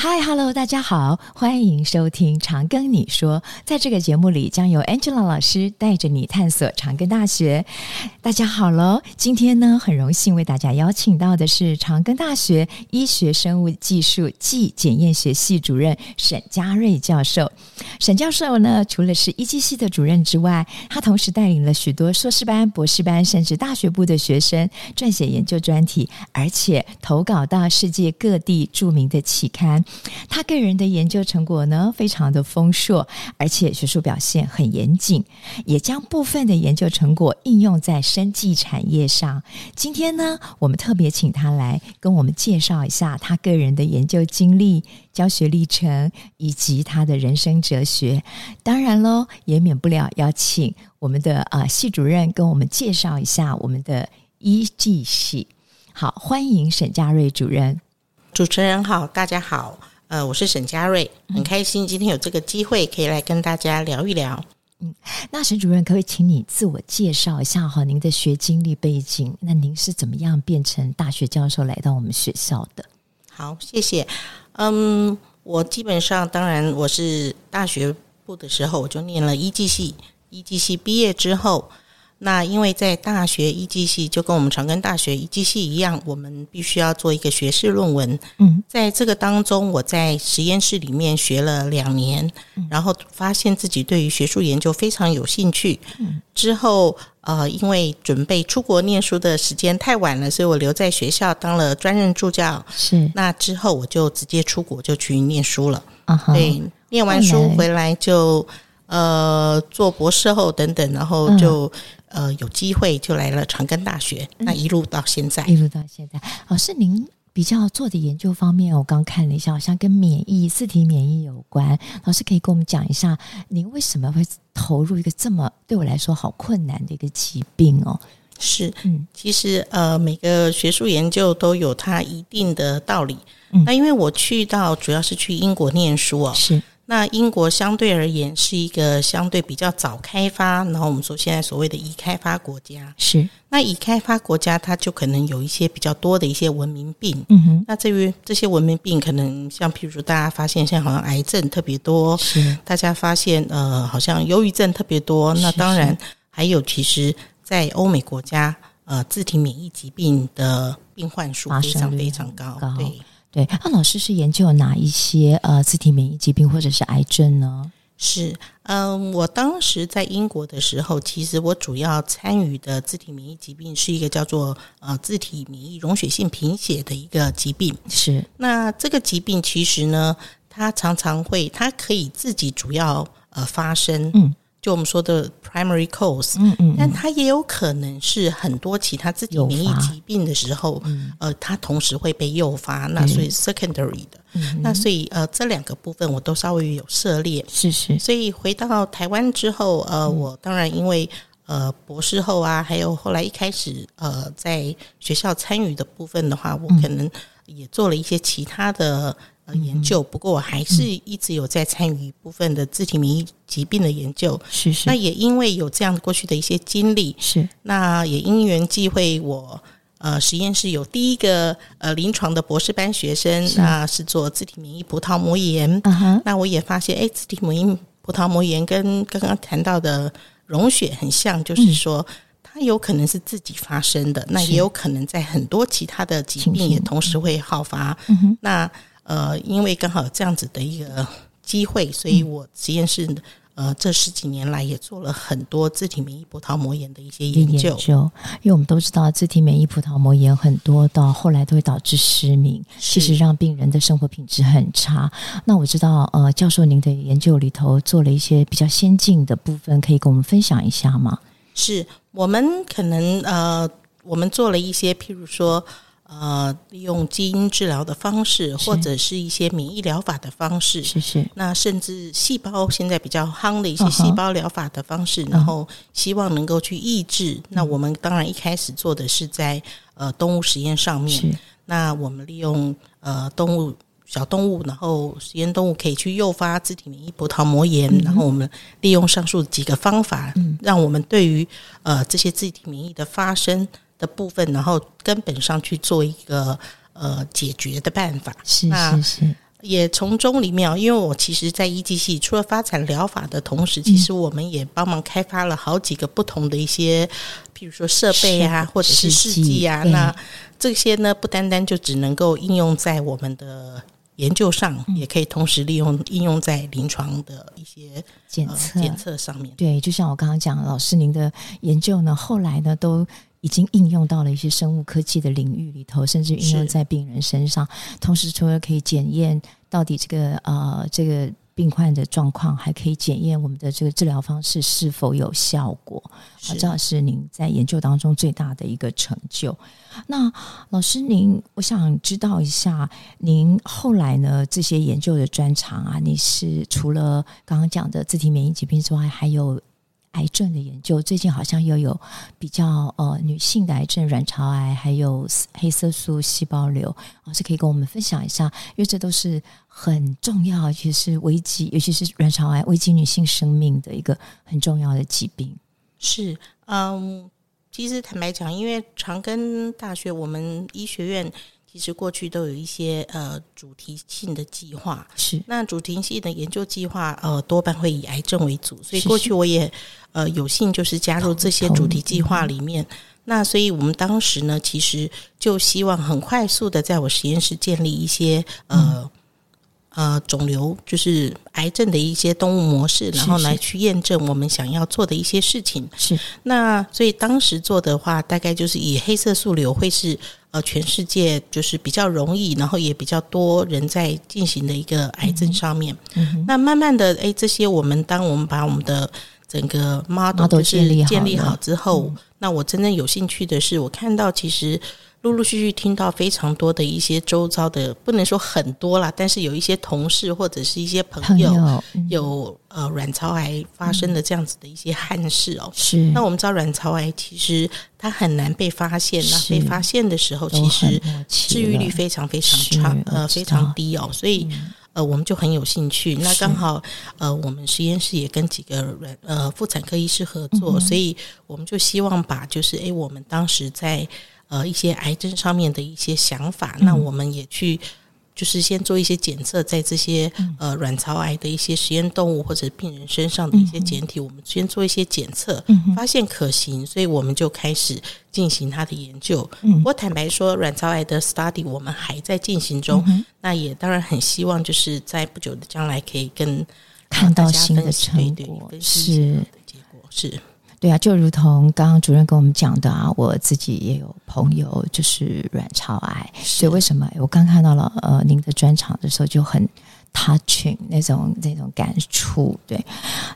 嗨，Hello，大家好，欢迎收听长庚你说。在这个节目里，将由 Angela 老师带着你探索长庚大学。大家好喽，今天呢，很荣幸为大家邀请到的是长庚大学医学生物技术暨检验学系主任沈佳瑞教授。沈教授呢，除了是医技系的主任之外，他同时带领了许多硕士班、博士班，甚至大学部的学生撰写研究专题，而且投稿到世界各地著名的期刊。他个人的研究成果呢，非常的丰硕，而且学术表现很严谨，也将部分的研究成果应用在生技产业上。今天呢，我们特别请他来跟我们介绍一下他个人的研究经历、教学历程以及他的人生哲学。当然喽，也免不了要请我们的呃系主任跟我们介绍一下我们的医技系。好，欢迎沈佳瑞主任。主持人好，大家好，呃，我是沈佳瑞，很开心今天有这个机会可以来跟大家聊一聊。嗯，那沈主任可不可以请你自我介绍一下哈，您的学经历背景？那您是怎么样变成大学教授来到我们学校的？好，谢谢。嗯，我基本上当然我是大学部的时候我就念了医技系，医技系毕业之后。那因为在大学一技系就跟我们长庚大学一技系一样，我们必须要做一个学士论文。嗯，在这个当中，我在实验室里面学了两年，然后发现自己对于学术研究非常有兴趣。嗯，之后呃，因为准备出国念书的时间太晚了，所以我留在学校当了专任助教。是，那之后我就直接出国就去念书了。啊哈，对，念完书回来就呃做博士后等等，然后就。呃，有机会就来了长庚大学，那一路到现在，嗯、一路到现在。老师，您比较做的研究方面，我刚看了一下，好像跟免疫、自体免疫有关。老师可以跟我们讲一下，您为什么会投入一个这么对我来说好困难的一个疾病哦？是，嗯，其实呃，每个学术研究都有它一定的道理。嗯、那因为我去到主要是去英国念书哦，是。那英国相对而言是一个相对比较早开发，然后我们说现在所谓的已开发国家是。那已开发国家它就可能有一些比较多的一些文明病，嗯哼。那至于这些文明病，可能像譬如说大家发现现在好像癌症特别多，是。大家发现呃好像忧郁症特别多，那当然还有其实，在欧美国家呃自体免疫疾病的病患数非常非常高，高对。对，那老师是研究哪一些呃自体免疫疾病或者是癌症呢？是，嗯、呃，我当时在英国的时候，其实我主要参与的自体免疫疾病是一个叫做呃自体免疫溶血性贫血的一个疾病。是，那这个疾病其实呢，它常常会，它可以自己主要呃发生。嗯。就我们说的 primary cause，嗯嗯，但它也有可能是很多其他自己免疫疾病的时候，嗯、呃，它同时会被诱发，那所以 secondary 的，嗯、那所以呃，这两个部分我都稍微有涉猎，是是。所以回到台湾之后，呃，我当然因为呃博士后啊，还有后来一开始呃在学校参与的部分的话，我可能也做了一些其他的。研究，不过我还是一直有在参与一部分的自体免疫疾病的研究。是是。那也因为有这样过去的一些经历，是。那也因缘际会，我呃实验室有第一个呃临床的博士班学生，是那是做自体免疫葡萄膜炎。那我也发现，哎，自体免疫葡萄膜炎跟刚刚谈到的溶血很像，就是说它有可能是自己发生的，那也有可能在很多其他的疾病也同时会好发。那呃，因为刚好有这样子的一个机会，所以我实验室呃这十几年来也做了很多自体免疫葡萄膜炎的一些研究。研究，因为我们都知道，自体免疫葡萄膜炎很多到后来都会导致失明，其实让病人的生活品质很差。那我知道，呃，教授您的研究里头做了一些比较先进的部分，可以跟我们分享一下吗？是我们可能呃，我们做了一些，譬如说。呃，利用基因治疗的方式，或者是一些免疫疗法的方式，是是。那甚至细胞现在比较夯的一些细胞疗法的方式，uh. 然后希望能够去抑制。Uh. 那我们当然一开始做的是在呃动物实验上面。那我们利用呃动物小动物，然后实验动物可以去诱发自体免疫葡萄膜炎，嗯、然后我们利用上述几个方法，嗯、让我们对于呃这些自体免疫的发生。的部分，然后根本上去做一个呃解决的办法。是是是。也从中里面，因为我其实，在一技系除了发展疗法的同时，其实我们也帮忙开发了好几个不同的一些，譬如说设备啊，或者是试剂啊。那这些呢，不单单就只能够应用在我们的研究上，也可以同时利用应用在临床的一些检测检测上面。对，就像我刚刚讲，老师您的研究呢，后来呢都。已经应用到了一些生物科技的领域里头，甚至应用在病人身上。同时，除了可以检验到底这个呃这个病患的状况，还可以检验我们的这个治疗方式是否有效果。啊，这是您在研究当中最大的一个成就。那老师您，我想知道一下，您后来呢这些研究的专长啊，你是除了刚刚讲的自体免疫疾病之外，还有？癌症的研究，最近好像又有比较呃女性的癌症，卵巢癌，还有黑色素细胞瘤，老师可以跟我们分享一下，因为这都是很重要，尤其是危及，尤其是卵巢癌危及女性生命的一个很重要的疾病。是，嗯，其实坦白讲，因为长庚大学我们医学院。其实过去都有一些呃主题性的计划，是那主题性的研究计划呃多半会以癌症为主，所以过去我也呃有幸就是加入这些主题计划里面。那所以我们当时呢，其实就希望很快速的在我实验室建立一些呃。嗯呃，肿瘤就是癌症的一些动物模式，然后来去验证我们想要做的一些事情。是，那所以当时做的话，大概就是以黑色素瘤会是呃全世界就是比较容易，然后也比较多人在进行的一个癌症上面。嗯、那慢慢的，哎，这些我们当我们把我们的整个 model 就是建立好之后，嗯、那我真正有兴趣的是，我看到其实。陆陆续续听到非常多的一些周遭的，不能说很多啦，但是有一些同事或者是一些朋友，嗯、有呃卵巢癌发生的这样子的一些憾事哦。是。那我们知道卵巢癌其实它很难被发现，那被发现的时候，其实治愈率非常非常差，呃非常低哦。所以呃我们就很有兴趣。那刚好呃我们实验室也跟几个人呃妇产科医师合作，嗯、所以我们就希望把就是诶我们当时在。呃，一些癌症上面的一些想法，嗯、那我们也去，就是先做一些检测，在这些呃卵巢癌的一些实验动物或者病人身上的一些检体，嗯、我们先做一些检测，嗯、发现可行，所以我们就开始进行它的研究。嗯、我坦白说，卵巢癌的 study 我们还在进行中，嗯、那也当然很希望就是在不久的将来可以跟看到新的成果，是。的结果是。对啊，就如同刚刚主任跟我们讲的啊，我自己也有朋友就是卵巢癌，所以为什么我刚看到了呃您的专场的时候就很 touching 那种那种感触。对，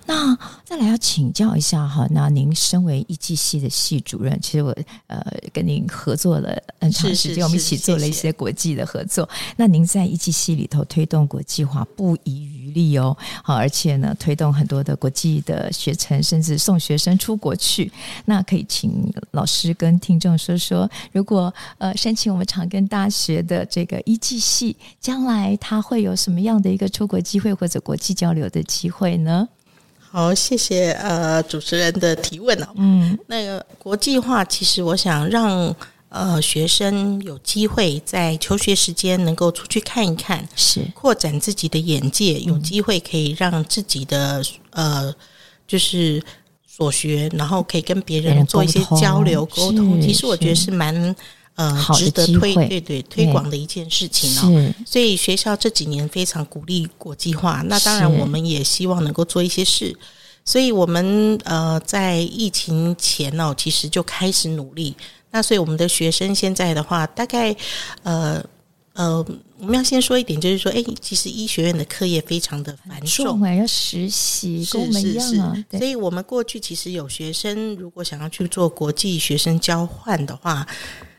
那再来要请教一下哈，那您身为一技系的系主任，其实我呃跟您合作了很长时间，我们一起做了一些国际的合作。那您在一技系里头推动国际化，不遗余力哦，好，而且呢，推动很多的国际的学程，甚至送学生出国去。那可以请老师跟听众说说，如果呃申请我们长庚大学的这个一技系，将来他会有什么样的一个出国机会或者国际交流的机会呢？好，谢谢呃主持人的提问哦。嗯，那个国际化，其实我想让。呃，学生有机会在求学时间能够出去看一看，是扩展自己的眼界，有机会可以让自己的呃，就是所学，然后可以跟别人做一些交流沟通。其实我觉得是蛮呃值得推对对推广的一件事情哦。所以学校这几年非常鼓励国际化，那当然我们也希望能够做一些事。所以我们呃在疫情前哦，其实就开始努力。那所以我们的学生现在的话，大概呃呃，我们要先说一点，就是说，哎，其实医学院的课业非常的繁重，要实习，跟我们一样啊。所以我们过去其实有学生如果想要去做国际学生交换的话，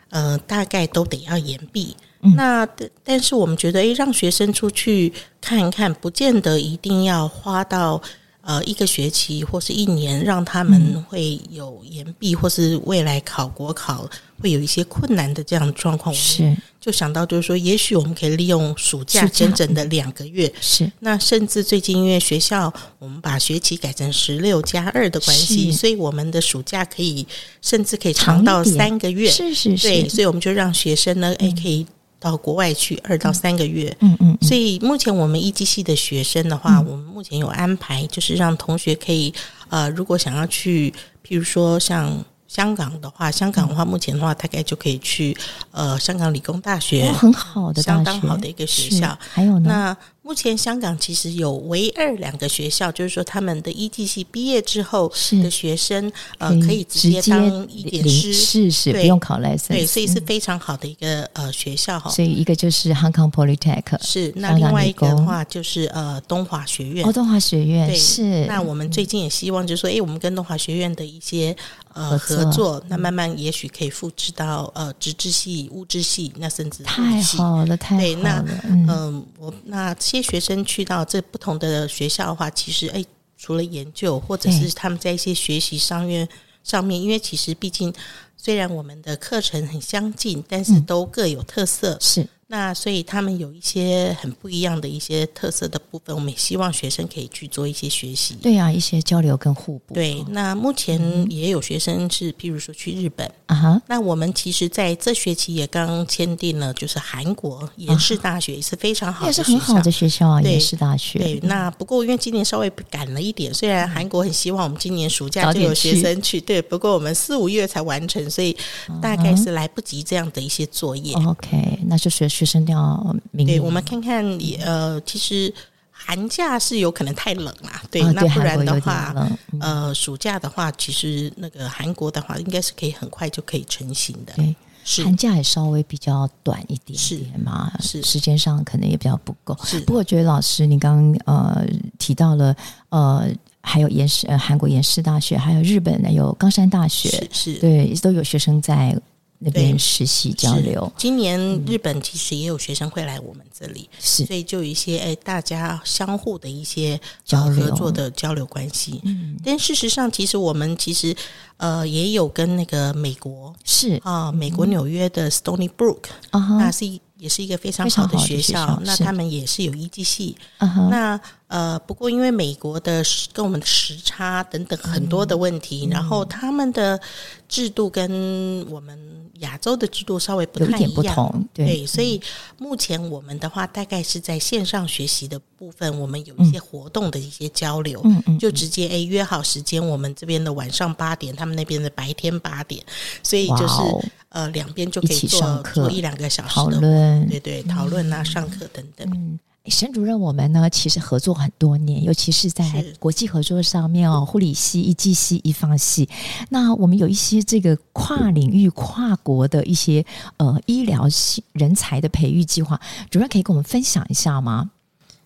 呃，大概都得要延毕。嗯、那但是我们觉得，哎，让学生出去看一看，不见得一定要花到。呃，一个学期或是一年，让他们会有延毕，或是未来考国考会有一些困难的这样的状况。是，就想到就是说，也许我们可以利用暑假整整的两个月。是，那甚至最近因为学校我们把学期改成十六加二的关系，所以我们的暑假可以甚至可以长到三个月。是是是，对，所以我们就让学生呢，哎，可以。到国外去二到三个月。嗯嗯，所以目前我们一级系的学生的话，我们目前有安排，就是让同学可以呃，如果想要去，譬如说像。香港的话，香港的话，目前的话，大概就可以去呃，香港理工大学，哦、很好的，相当好的一个学校。还有呢？那目前香港其实有唯二两个学校，就是说他们的 E T 系毕业之后的学生，呃，可以直接当一点师，是是，不用考 license，对，所以是非常好的一个呃学校哈。所以一个就是 Hong Kong Polytech，是那另外一个的话就是呃东华学院，哦，东华学院对是。那我们最近也希望就是说，哎，我们跟东华学院的一些呃合作，那慢慢也许可以复制到呃植质系、物质系，那甚至太好了，太好了。对，那嗯，我那。些学生去到这不同的学校的话，其实哎，除了研究，或者是他们在一些学习上面上面，因为其实毕竟虽然我们的课程很相近，但是都各有特色。是。那所以他们有一些很不一样的一些特色的部分，我们也希望学生可以去做一些学习。对啊，一些交流跟互补。对，那目前也有学生是，譬如说去日本啊哈。那我们其实在这学期也刚签订了，就是韩国延世大学也是非常好的，也是很好的学校啊，延世大学。对，那不过因为今年稍微赶了一点，虽然韩国很希望我们今年暑假就有学生去，对，不过我们四五月才完成，所以大概是来不及这样的一些作业。OK，那就学学生要。对，我们看看，呃，其实寒假是有可能太冷啦，对，那不然的话，呃，暑假的话，其实那个韩国的话，应该是可以很快就可以成型的。对，是寒假也稍微比较短一点点嘛，是，是时间上可能也比较不够。是，不过我觉得老师，你刚刚呃提到了，呃，还有延世，呃，韩国延世大学，还有日本的有冈山大学，是，是对，都有学生在。那边实习交流，今年日本其实也有学生会来我们这里，是、嗯，所以就有一些哎，大家相互的一些交流。合作的交流关系。嗯，但事实上，其实我们其实呃也有跟那个美国是。啊，美国纽约的 Stony Brook，、嗯、那是也是一个非常好的学校，学校那他们也是有一技系。嗯、那呃，不过因为美国的跟我们的时差等等很多的问题，嗯、然后他们的制度跟我们。亚洲的制度稍微不太一样，不同对，对，所以目前我们的话，大概是在线上学习的部分，我们有一些活动的一些交流，就直接哎约好时间，我们这边的晚上八点，他们那边的白天八点，所以就是呃两边就可以做做一两个小时的讨论，对对，讨论啊，上课等等。嗯沈主任，我们呢其实合作很多年，尤其是在国际合作上面哦，护理系、医技系、医方系。那我们有一些这个跨领域、跨国的一些呃医疗系人才的培育计划，主任可以跟我们分享一下吗？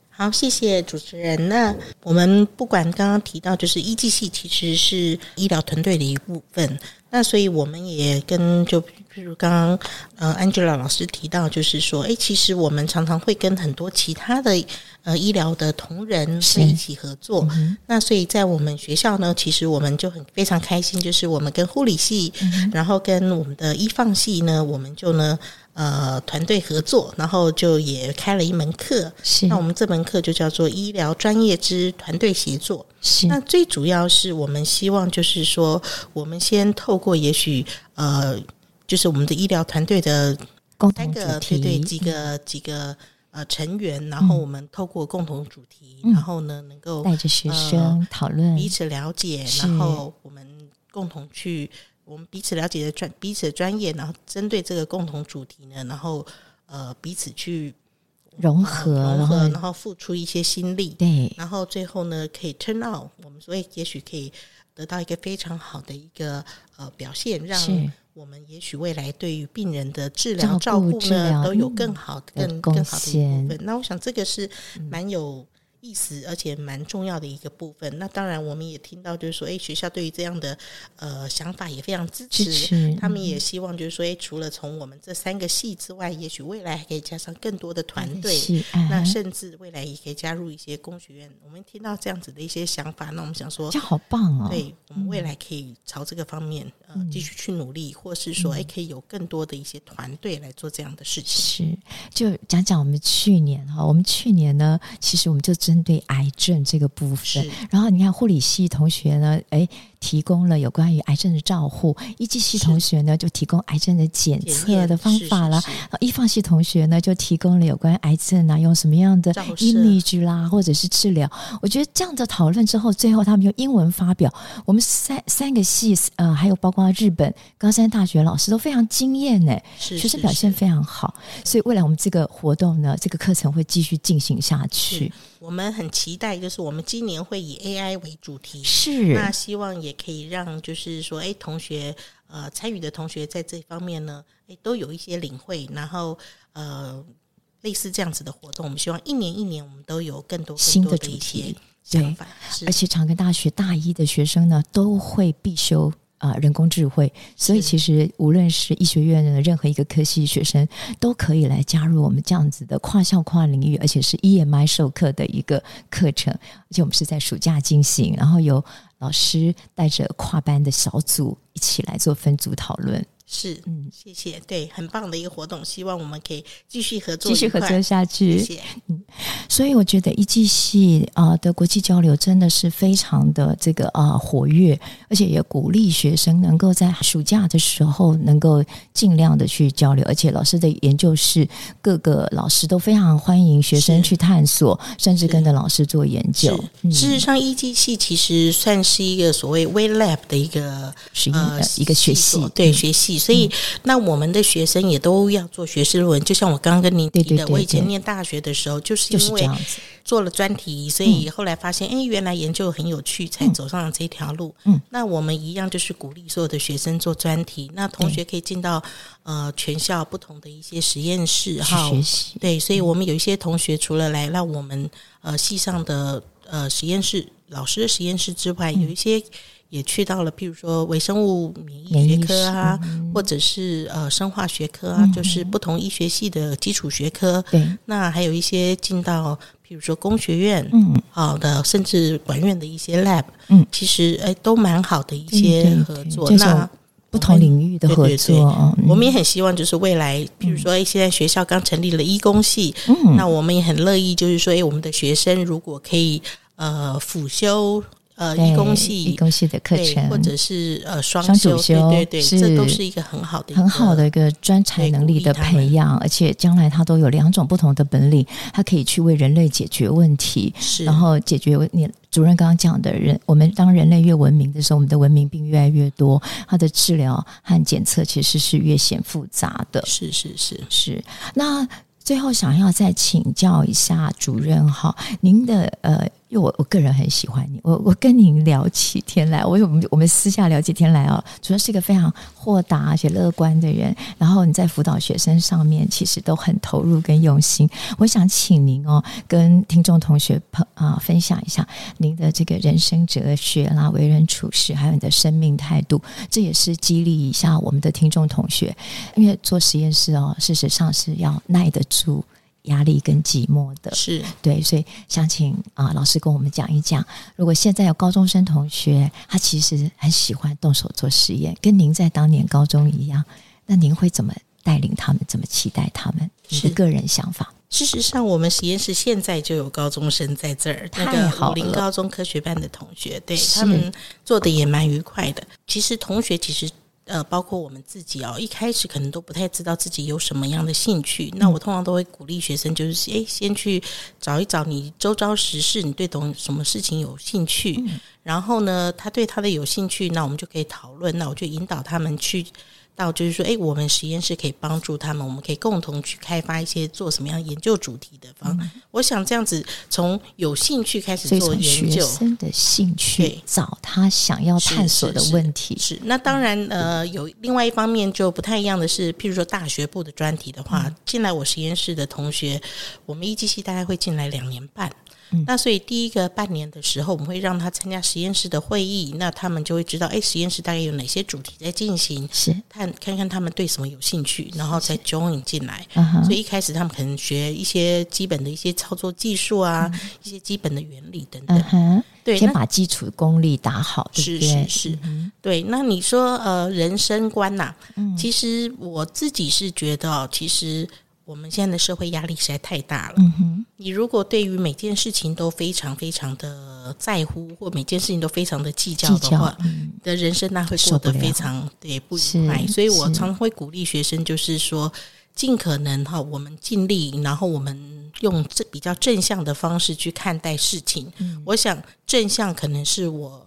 好，谢谢主持人。那我们不管刚刚提到，就是医技系其实是医疗团队的一部分。那所以我们也跟就比如刚刚呃 Angela 老师提到，就是说，哎，其实我们常常会跟很多其他的呃医疗的同仁是一起合作。嗯、那所以在我们学校呢，其实我们就很非常开心，就是我们跟护理系，嗯、然后跟我们的医放系呢，我们就呢。呃，团队合作，然后就也开了一门课。是，那我们这门课就叫做医疗专业之团队协作。是，那最主要是我们希望就是说，我们先透过也许呃，就是我们的医疗团队的三个对对几个几个呃成员，然后我们透过共同主题，嗯、然后呢能够带着学生讨论、彼此了解，然后我们共同去。我们彼此了解的专彼此的专业，然后针对这个共同主题呢，然后呃彼此去融合，融合，然后付出一些心力，对，然后最后呢可以 turn out，我们所以也许可以得到一个非常好的一个呃表现，让我们也许未来对于病人的治疗照顾呢都有更好的、更更好的一部分。那我想这个是蛮有。意思，而且蛮重要的一个部分。那当然，我们也听到，就是说，哎，学校对于这样的呃想法也非常支持。支持他们也希望，就是说，哎，除了从我们这三个系之外，也许未来还可以加上更多的团队。那甚至未来也可以加入一些工学院。我们听到这样子的一些想法，那我们想说，这好棒哦！对，我们未来可以朝这个方面呃继续去努力，或是说，哎，可以有更多的一些团队来做这样的事情。是，就讲讲我们去年哈，我们去年呢，其实我们就针对癌症这个部分，然后你看护理系同学呢，哎，提供了有关于癌症的照护；一技系同学呢就提供癌症的检测的方法啦；一放系同学呢就提供了有关于癌症啊用什么样的 image 啦，或者是治疗。我觉得这样的讨论之后，最后他们用英文发表，我们三三个系呃还有包括日本高山大学老师都非常惊艳呢，学生表现非常好，所以未来我们这个活动呢，这个课程会继续进行下去。我们很期待，就是我们今年会以 AI 为主题，是。那希望也可以让，就是说，哎，同学，呃，参与的同学在这方面呢，哎，都有一些领会，然后，呃，类似这样子的活动，我们希望一年一年我们都有更多，更多新的主题想法，对，而且长庚大学大一的学生呢，都会必修。啊、呃，人工智慧，所以其实无论是医学院的任何一个科系学生，都可以来加入我们这样子的跨校跨领域，而且是 EMI 授课的一个课程，而且我们是在暑假进行，然后有老师带着跨班的小组一起来做分组讨论。是，嗯，谢谢，对，很棒的一个活动，希望我们可以继续合作，继续合作下去。谢谢，嗯，所以我觉得一技系啊的国际交流真的是非常的这个啊活跃，而且也鼓励学生能够在暑假的时候能够尽量的去交流，而且老师的研究室各个老师都非常欢迎学生去探索，甚至跟着老师做研究。嗯、事实上，一技系其实算是一个所谓微 lab 的一个实验的、呃、一个学系，对学系。所以，那我们的学生也都要做学士论文，就像我刚刚跟您提的，对对对对，我以前念大学的时候，就是因为做了专题，所以后来发现，哎、嗯，原来研究很有趣，才走上了这条路。嗯，那我们一样就是鼓励所有的学生做专题，那同学可以进到呃全校不同的一些实验室哈学习。对，所以我们有一些同学除了来让我们呃系上的呃实验室老师的实验室之外，有一些。也去到了，譬如说微生物免疫学科啊，或者是呃生化学科啊，就是不同医学系的基础学科。对，那还有一些进到譬如说工学院，嗯，好的，甚至管院的一些 lab，嗯，其实哎都蛮好的一些合作。那不同领域的合作，我们也很希望就是未来，譬如说现在学校刚成立了医工系，嗯，那我们也很乐意就是说，哎，我们的学生如果可以呃辅修。呃，医工系、医工系的课程，或者是呃双主修，对对对，这都是一个很好的、很好的一个专才能力的培养，而且将来他都有两种不同的本领，他可以去为人类解决问题，是然后解决你主任刚刚讲的人，我们当人类越文明的时候，我们的文明病越来越多，它的治疗和检测其实是越显复杂的，是是是是。那最后想要再请教一下主任哈，您的呃。因为我我个人很喜欢你，我我跟您聊起天来，我我们我们私下聊起天来哦，主要是一个非常豁达而且乐观的人。然后你在辅导学生上面，其实都很投入跟用心。我想请您哦，跟听众同学朋啊分享一下您的这个人生哲学啦、为人处事，还有你的生命态度。这也是激励一下我们的听众同学，因为做实验室哦，事实上是要耐得住。压力跟寂寞的，是对，所以想请啊老师跟我们讲一讲，如果现在有高中生同学，他其实很喜欢动手做实验，跟您在当年高中一样，那您会怎么带领他们，怎么期待他们？你的个人想法？事实上，我们实验室现在就有高中生在这儿，那个武林高中科学班的同学，对他们做的也蛮愉快的。其实同学其实。呃，包括我们自己哦，一开始可能都不太知道自己有什么样的兴趣。那我通常都会鼓励学生，就是诶，先去找一找你周遭时事，你对懂什么事情有兴趣。然后呢，他对他的有兴趣，那我们就可以讨论。那我就引导他们去。到就是说，哎，我们实验室可以帮助他们，我们可以共同去开发一些做什么样研究主题的方。嗯、我想这样子，从有兴趣开始做研究，学生的兴趣，找他想要探索的问题。是，那当然，呃，有另外一方面就不太一样的是，譬如说大学部的专题的话，嗯、进来我实验室的同学，我们一机系大概会进来两年半。嗯、那所以第一个半年的时候，我们会让他参加实验室的会议，那他们就会知道，哎，实验室大概有哪些主题在进行，是看看看他们对什么有兴趣，然后再 join 进来。所以一开始他们可能学一些基本的一些操作技术啊，嗯、一些基本的原理等等。嗯、对，先把基础功力打好。是是是，嗯、对。那你说呃，人生观呐、啊，嗯、其实我自己是觉得，其实。我们现在的社会压力实在太大了。嗯哼，你如果对于每件事情都非常非常的在乎，或每件事情都非常的计较的话，嗯、你的人生那会过得非常对不愉快。所以我常常会鼓励学生，就是说，尽可能哈，我们尽力，然后我们用这比较正向的方式去看待事情。嗯、我想正向可能是我。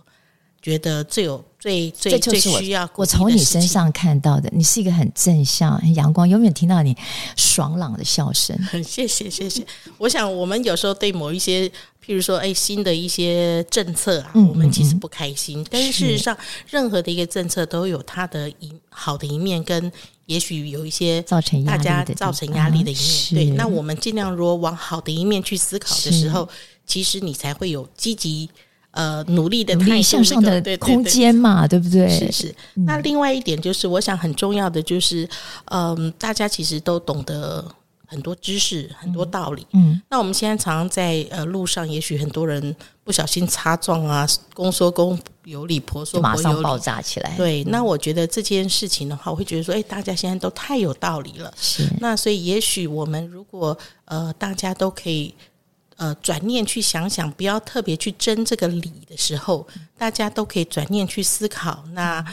觉得最有最最最需要我从你身上看到的，你是一个很正向、很阳光，永远听到你爽朗的笑声。很 谢谢谢谢。我想我们有时候对某一些，譬如说，哎，新的一些政策啊，嗯、我们其实不开心。嗯、但是事实上，任何的一个政策都有它的一好的一面，跟也许有一些造成大家造成压力的一面。对，那我们尽量如果往好的一面去思考的时候，其实你才会有积极。呃，努力的、努力向上的空间嘛，对，对，对，对不对？是是。那另外一点就是，我想很重要的就是，嗯、呃，大家其实都懂得很多知识、很多道理。嗯。那我们现在常常在呃路上，也许很多人不小心擦撞啊，公说公有理，婆说婆有理，马上爆炸起来。对。那我觉得这件事情的话，我会觉得说，哎，大家现在都太有道理了。是。那所以，也许我们如果呃，大家都可以。呃，转念去想想，不要特别去争这个理的时候，大家都可以转念去思考。那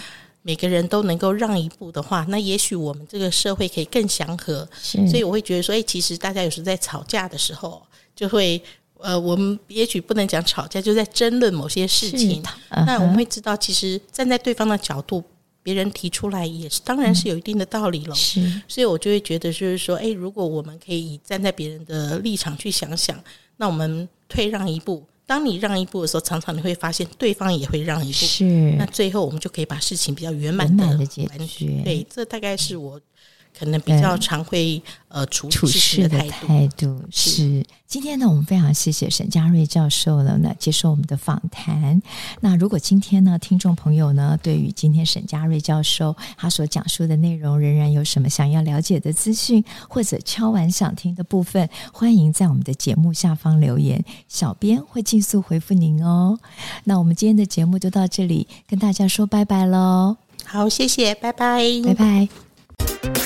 每个人都能够让一步的话，那也许我们这个社会可以更祥和。所以我会觉得说，哎，其实大家有时候在吵架的时候，就会呃，我们也许不能讲吵架，就在争论某些事情。Uh huh、那我们会知道，其实站在对方的角度，别人提出来也是，当然是有一定的道理了。是，所以我就会觉得，就是说，哎，如果我们可以站在别人的立场去想想。那我们退让一步，当你让一步的时候，常常你会发现对方也会让一步。是，那最后我们就可以把事情比较圆满的解决。对，这大概是我。可能比较常会呃处处事的态度是，是。今天呢，我们非常谢谢沈嘉瑞教授了呢，接受我们的访谈。那如果今天呢，听众朋友呢，对于今天沈嘉瑞教授他所讲述的内容，仍然有什么想要了解的资讯，或者敲完想听的部分，欢迎在我们的节目下方留言，小编会尽速回复您哦。那我们今天的节目就到这里，跟大家说拜拜喽。好，谢谢，拜拜，拜拜。